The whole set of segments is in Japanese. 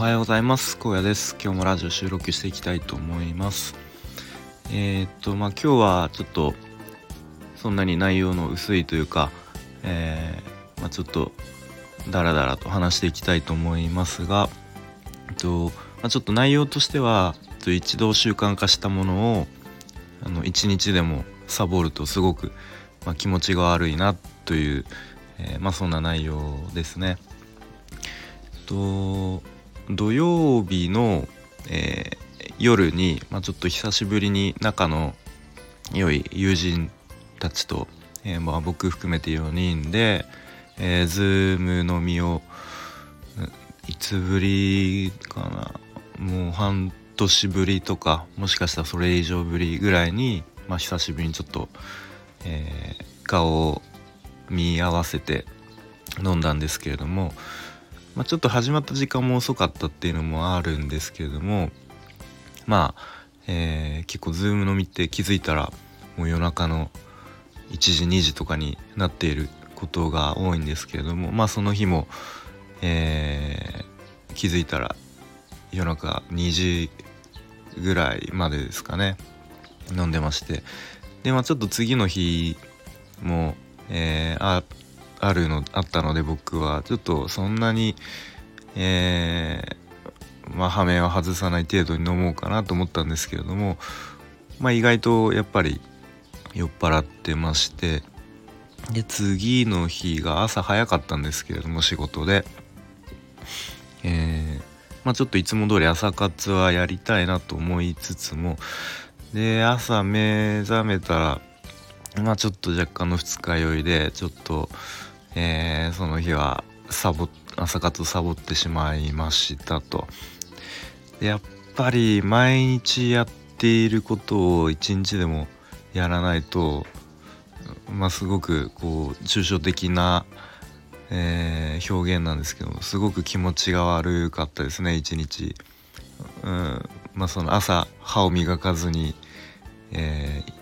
はようございます。荒野です。今日もラジオ収録していきたいと思います。えー、っとまあ今日はちょっとそんなに内容の薄いというか、えー、まあ、ちょっとダラダラと話していきたいと思いますが、えっとまあ、ちょっと内容としては一度習慣化したものをあの1日でもサボるとすごく、まあ、気持ちが悪いなという、えー、まあ、そんな内容ですね。と土曜日の、えー、夜に、まあ、ちょっと久しぶりに仲の良い友人たちと、えー、まあ、僕含めて4人で、えー、ズーム飲みをいつぶりかなもう半年ぶりとかもしかしたらそれ以上ぶりぐらいに、まあ、久しぶりにちょっと、えー、顔を見合わせて飲んだんですけれども、まあ、ちょっと始まった時間も遅かったっていうのもあるんですけれどもまあ、えー、結構ズーム飲みって気づいたらもう夜中の1時2時とかになっていることが多いんですけれどもまあその日も、えー、気づいたら夜中2時ぐらいまでですかね飲んでまして。でまあちょっと次の日も、えー、ああるのあったので僕はちょっとそんなにえー、まあ羽目は外さない程度に飲もうかなと思ったんですけれどもまあ意外とやっぱり酔っ払ってましてで次の日が朝早かったんですけれども仕事で。えー、まあちょっといつも通り朝活はやりたいなと思いつつもで朝目覚めたらまあちょっと若干の二日酔いでちょっとえー、その日はサボ朝活サボってしまいましたとやっぱり毎日やっていることを一日でもやらないとまあすごくこう抽象的な、えー、表現なんですけどすごく気持ちが悪かったですね一日。うんまあその朝歯を磨かずに、えー、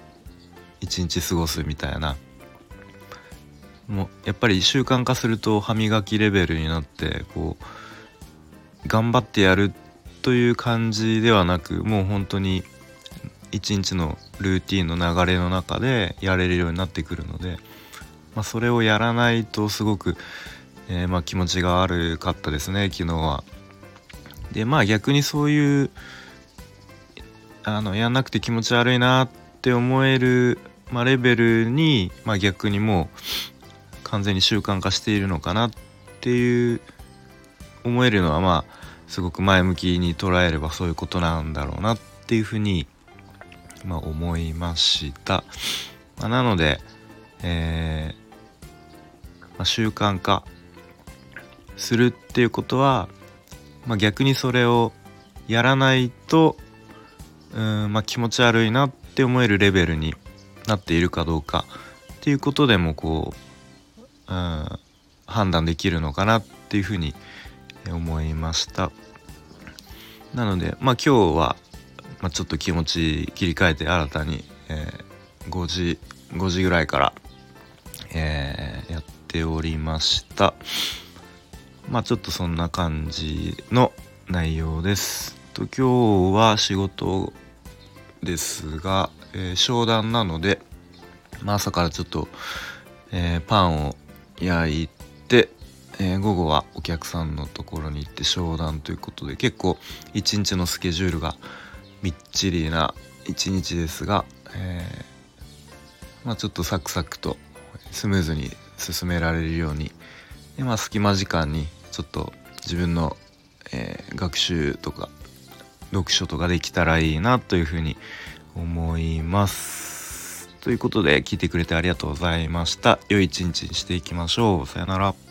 一日過ごすみたいなもうやっぱり習慣化すると歯磨きレベルになってこう頑張ってやるという感じではなくもう本当に一日のルーティンの流れの中でやれるようになってくるので、まあ、それをやらないとすごく、えー、まあ気持ちが悪かったですね昨日は。でまあ逆にそういうあのやんなくて気持ち悪いなって思える、まあ、レベルに、まあ、逆にもう完全に習慣化しているのかなっていう思えるのはまあすごく前向きに捉えればそういうことなんだろうなっていうふうに、まあ、思いました。まあ、なので、えーまあ、習慣化するっていうことは、ま、逆にそれをやらないとうん、ま、気持ち悪いなって思えるレベルになっているかどうかっていうことでもこううん、判断できるのかなっていうふうに思いました。なのでまあ今日は、まあ、ちょっと気持ち切り替えて新たに、えー、5時5時ぐらいから、えー、やっておりました。まあちょっとそんな感じの内容です。と今日は仕事ですが、えー、商談なので、まあ、朝からちょっと、えー、パンを焼いて、えー、午後はお客さんのところに行って商談ということで結構一日のスケジュールがみっちりな一日ですが、えー、まあ、ちょっとサクサクとスムーズに進められるようにで、まあ、隙間時間にちょっと自分の、えー、学習とか読書とかできたらいいなというふうに思います。ということで聞いてくれてありがとうございました。良い一日にしていきましょう。さよなら。